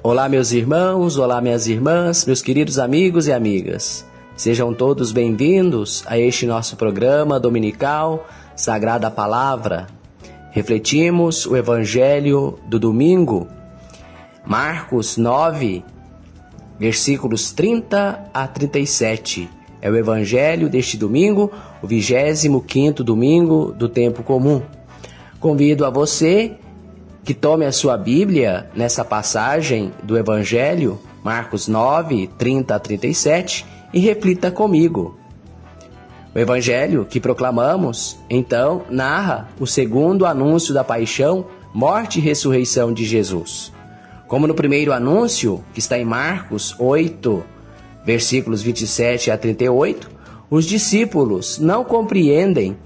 Olá, meus irmãos, olá, minhas irmãs, meus queridos amigos e amigas. Sejam todos bem-vindos a este nosso programa dominical Sagrada Palavra. Refletimos o Evangelho do domingo, Marcos 9, versículos 30 a 37. É o Evangelho deste domingo, o 25 domingo do tempo comum. Convido a você que tome a sua Bíblia nessa passagem do Evangelho, Marcos 9, 30 a 37, e reflita comigo. O Evangelho que proclamamos, então, narra o segundo anúncio da paixão, morte e ressurreição de Jesus. Como no primeiro anúncio, que está em Marcos 8, versículos 27 a 38, os discípulos não compreendem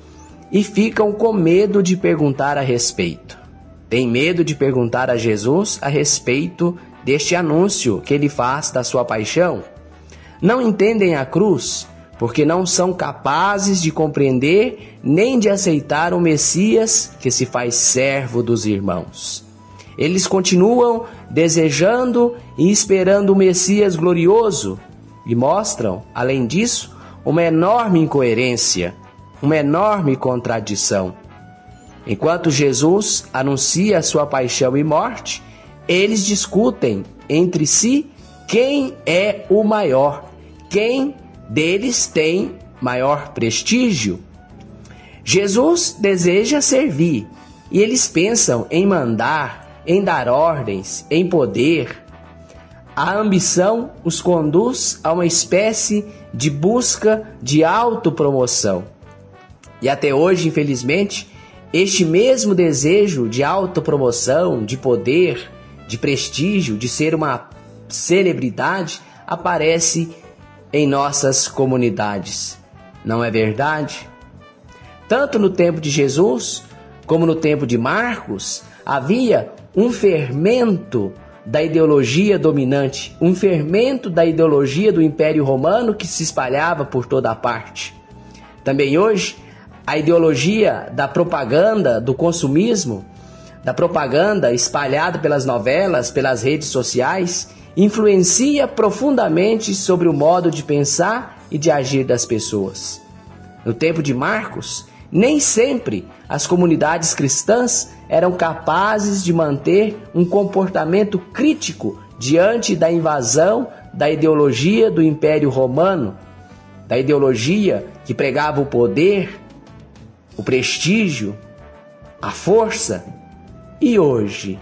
e ficam com medo de perguntar a respeito. Tem medo de perguntar a Jesus a respeito deste anúncio que ele faz da sua paixão? Não entendem a cruz porque não são capazes de compreender nem de aceitar o Messias que se faz servo dos irmãos. Eles continuam desejando e esperando o Messias glorioso e mostram, além disso, uma enorme incoerência, uma enorme contradição. Enquanto Jesus anuncia a sua paixão e morte, eles discutem entre si quem é o maior, quem deles tem maior prestígio. Jesus deseja servir e eles pensam em mandar, em dar ordens, em poder. A ambição os conduz a uma espécie de busca de autopromoção. E até hoje, infelizmente, este mesmo desejo de autopromoção, de poder, de prestígio, de ser uma celebridade aparece em nossas comunidades. Não é verdade? Tanto no tempo de Jesus como no tempo de Marcos, havia um fermento da ideologia dominante, um fermento da ideologia do Império Romano que se espalhava por toda a parte. Também hoje a ideologia da propaganda, do consumismo, da propaganda espalhada pelas novelas, pelas redes sociais, influencia profundamente sobre o modo de pensar e de agir das pessoas. No tempo de Marcos, nem sempre as comunidades cristãs eram capazes de manter um comportamento crítico diante da invasão da ideologia do Império Romano, da ideologia que pregava o poder, o prestígio, a força. E hoje,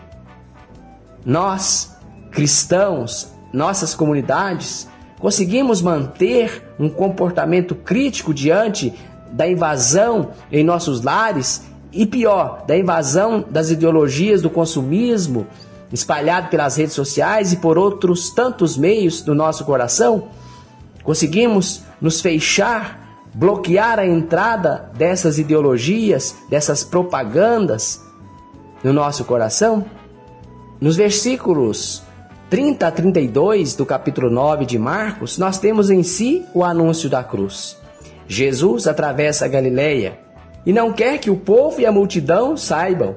nós, cristãos, nossas comunidades, conseguimos manter um comportamento crítico diante da invasão em nossos lares e pior, da invasão das ideologias do consumismo espalhado pelas redes sociais e por outros tantos meios do nosso coração? Conseguimos nos fechar bloquear a entrada dessas ideologias, dessas propagandas no nosso coração? Nos versículos 30 a 32 do capítulo 9 de Marcos, nós temos em si o anúncio da cruz. Jesus atravessa a Galileia e não quer que o povo e a multidão saibam,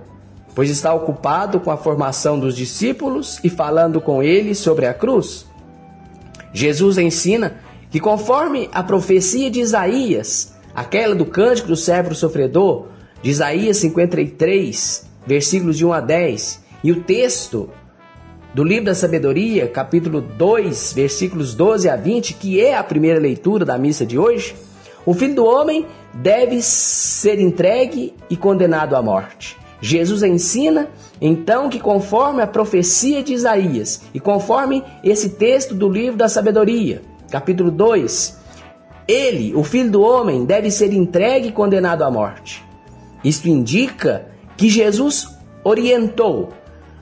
pois está ocupado com a formação dos discípulos e falando com eles sobre a cruz. Jesus ensina que conforme a profecia de Isaías, aquela do cântico do servo sofredor, de Isaías 53, versículos de 1 a 10, e o texto do livro da sabedoria, capítulo 2, versículos 12 a 20, que é a primeira leitura da missa de hoje, o filho do homem deve ser entregue e condenado à morte. Jesus ensina então que conforme a profecia de Isaías e conforme esse texto do livro da sabedoria, capítulo 2, ele, o filho do homem, deve ser entregue e condenado à morte. Isto indica que Jesus orientou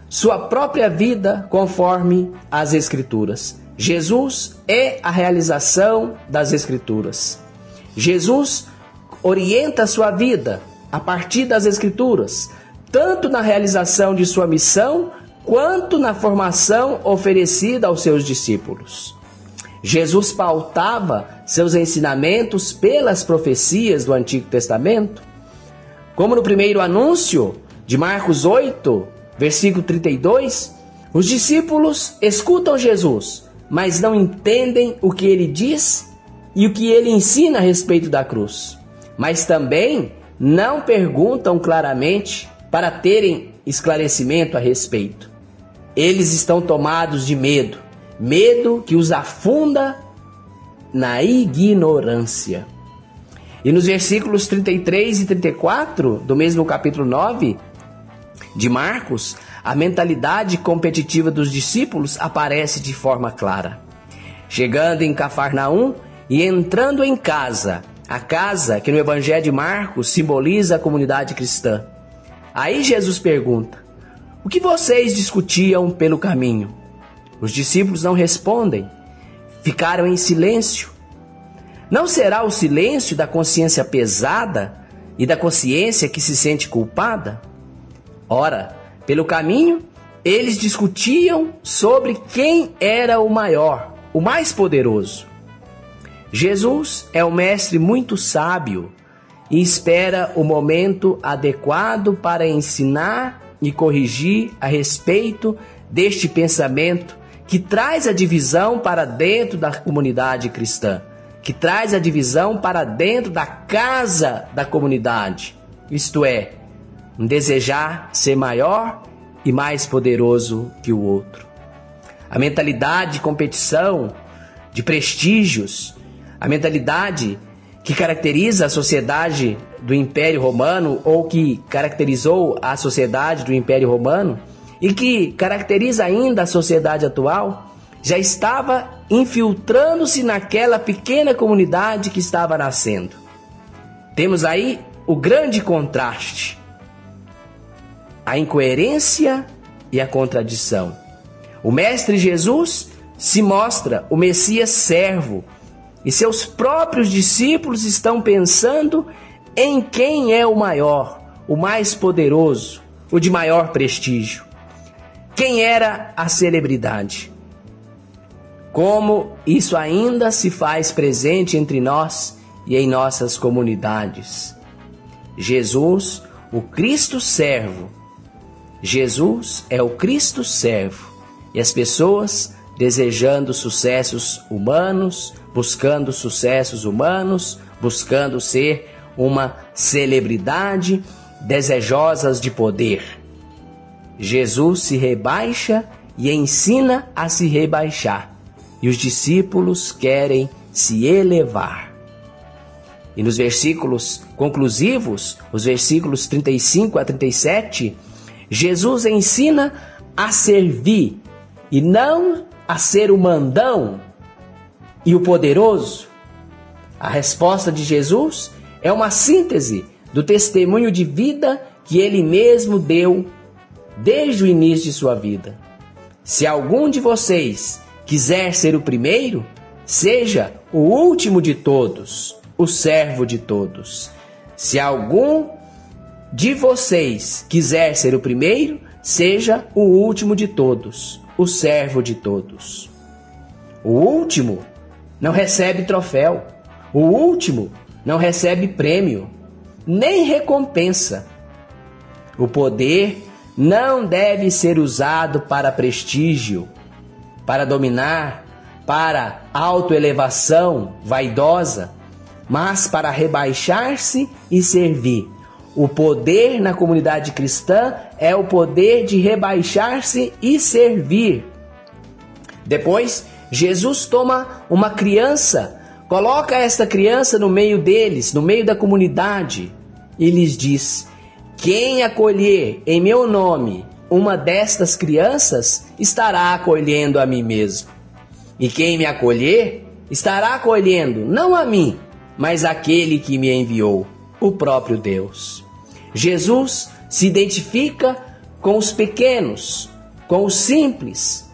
sua própria vida conforme as Escrituras. Jesus é a realização das Escrituras. Jesus orienta sua vida a partir das Escrituras, tanto na realização de sua missão, quanto na formação oferecida aos seus discípulos. Jesus pautava seus ensinamentos pelas profecias do Antigo Testamento, como no primeiro anúncio de Marcos 8, versículo 32, Os discípulos escutam Jesus, mas não entendem o que ele diz e o que ele ensina a respeito da cruz. Mas também não perguntam claramente para terem esclarecimento a respeito. Eles estão tomados de medo, medo que os afunda na ignorância. E nos versículos 33 e 34 do mesmo capítulo 9 de Marcos, a mentalidade competitiva dos discípulos aparece de forma clara. Chegando em Cafarnaum e entrando em casa, a casa que no Evangelho de Marcos simboliza a comunidade cristã. Aí Jesus pergunta: O que vocês discutiam pelo caminho? Os discípulos não respondem, ficaram em silêncio. Não será o silêncio da consciência pesada e da consciência que se sente culpada? Ora, pelo caminho, eles discutiam sobre quem era o maior, o mais poderoso. Jesus é um mestre muito sábio e espera o momento adequado para ensinar e corrigir a respeito deste pensamento que traz a divisão para dentro da comunidade cristã, que traz a divisão para dentro da casa da comunidade, isto é, um desejar ser maior e mais poderoso que o outro. A mentalidade de competição, de prestígios, a mentalidade que caracteriza a sociedade do Império Romano ou que caracterizou a sociedade do Império Romano e que caracteriza ainda a sociedade atual, já estava infiltrando-se naquela pequena comunidade que estava nascendo. Temos aí o grande contraste a incoerência e a contradição. O Mestre Jesus se mostra o Messias servo e seus próprios discípulos estão pensando em quem é o maior, o mais poderoso, o de maior prestígio. Quem era a celebridade? Como isso ainda se faz presente entre nós e em nossas comunidades. Jesus, o Cristo servo, Jesus é o Cristo servo e as pessoas desejando sucessos humanos, buscando sucessos humanos, buscando ser uma celebridade, desejosas de poder. Jesus se rebaixa e ensina a se rebaixar, e os discípulos querem se elevar. E nos versículos conclusivos, os versículos 35 a 37, Jesus ensina a servir e não a ser o mandão e o poderoso. A resposta de Jesus é uma síntese do testemunho de vida que ele mesmo deu desde o início de sua vida. Se algum de vocês quiser ser o primeiro, seja o último de todos, o servo de todos. Se algum de vocês quiser ser o primeiro, seja o último de todos, o servo de todos. O último não recebe troféu, o último não recebe prêmio, nem recompensa. O poder não deve ser usado para prestígio, para dominar, para autoelevação vaidosa, mas para rebaixar-se e servir o poder na comunidade cristã é o poder de rebaixar-se e servir. Depois, Jesus toma uma criança, coloca esta criança no meio deles, no meio da comunidade, e lhes diz: Quem acolher em meu nome uma destas crianças estará acolhendo a mim mesmo. E quem me acolher estará acolhendo não a mim, mas aquele que me enviou o próprio Deus. Jesus se identifica com os pequenos, com os simples.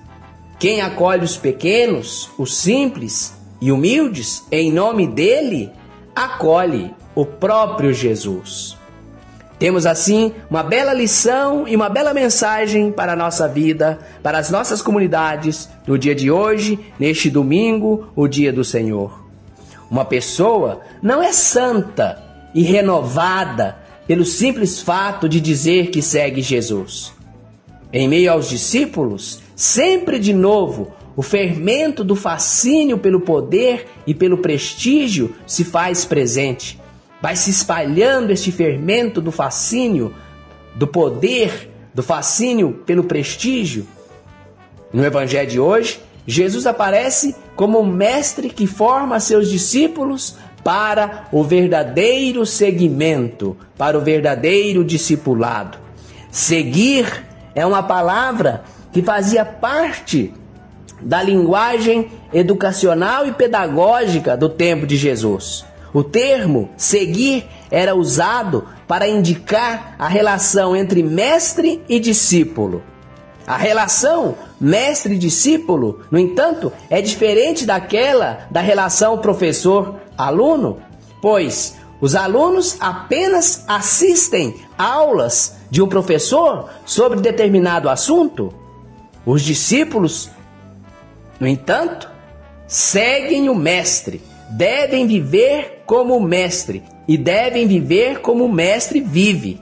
Quem acolhe os pequenos, os simples e humildes, em nome dele, acolhe o próprio Jesus. Temos assim uma bela lição e uma bela mensagem para a nossa vida, para as nossas comunidades, no dia de hoje, neste domingo, o dia do Senhor. Uma pessoa não é santa e renovada pelo simples fato de dizer que segue Jesus. Em meio aos discípulos, sempre de novo, o fermento do fascínio pelo poder e pelo prestígio se faz presente. Vai se espalhando este fermento do fascínio, do poder, do fascínio pelo prestígio. No evangelho de hoje, Jesus aparece como um mestre que forma seus discípulos para o verdadeiro seguimento, para o verdadeiro discipulado. Seguir é uma palavra que fazia parte da linguagem educacional e pedagógica do tempo de Jesus. O termo seguir era usado para indicar a relação entre mestre e discípulo. A relação mestre-discípulo, no entanto, é diferente daquela da relação professor-aluno, pois os alunos apenas assistem aulas de um professor sobre determinado assunto. Os discípulos no entanto, seguem o Mestre, devem viver como Mestre e devem viver como o Mestre vive,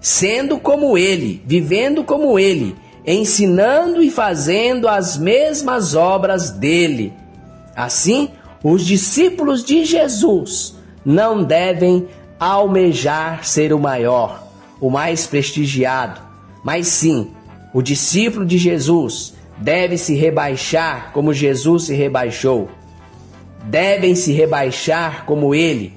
sendo como ele, vivendo como ele, ensinando e fazendo as mesmas obras dele. Assim, os discípulos de Jesus não devem almejar ser o maior, o mais prestigiado, mas sim, o discípulo de Jesus deve se rebaixar como Jesus se rebaixou. Devem se rebaixar como ele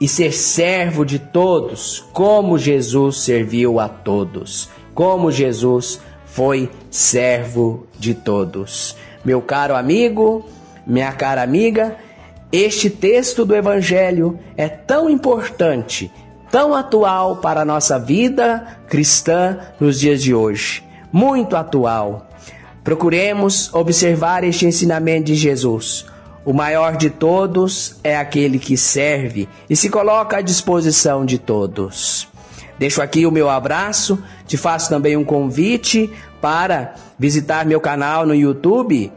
e ser servo de todos, como Jesus serviu a todos, como Jesus foi servo de todos. Meu caro amigo, minha cara amiga, este texto do Evangelho é tão importante, tão atual para a nossa vida cristã nos dias de hoje. Muito atual Procuremos observar este ensinamento de Jesus. O maior de todos é aquele que serve e se coloca à disposição de todos. Deixo aqui o meu abraço, te faço também um convite para visitar meu canal no YouTube,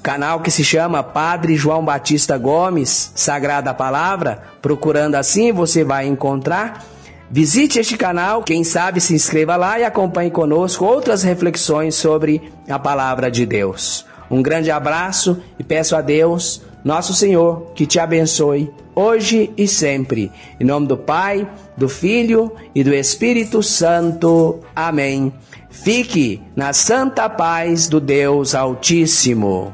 canal que se chama Padre João Batista Gomes, Sagrada Palavra. Procurando assim, você vai encontrar Visite este canal, quem sabe se inscreva lá e acompanhe conosco outras reflexões sobre a palavra de Deus. Um grande abraço e peço a Deus, nosso Senhor, que te abençoe hoje e sempre. Em nome do Pai, do Filho e do Espírito Santo. Amém. Fique na santa paz do Deus Altíssimo.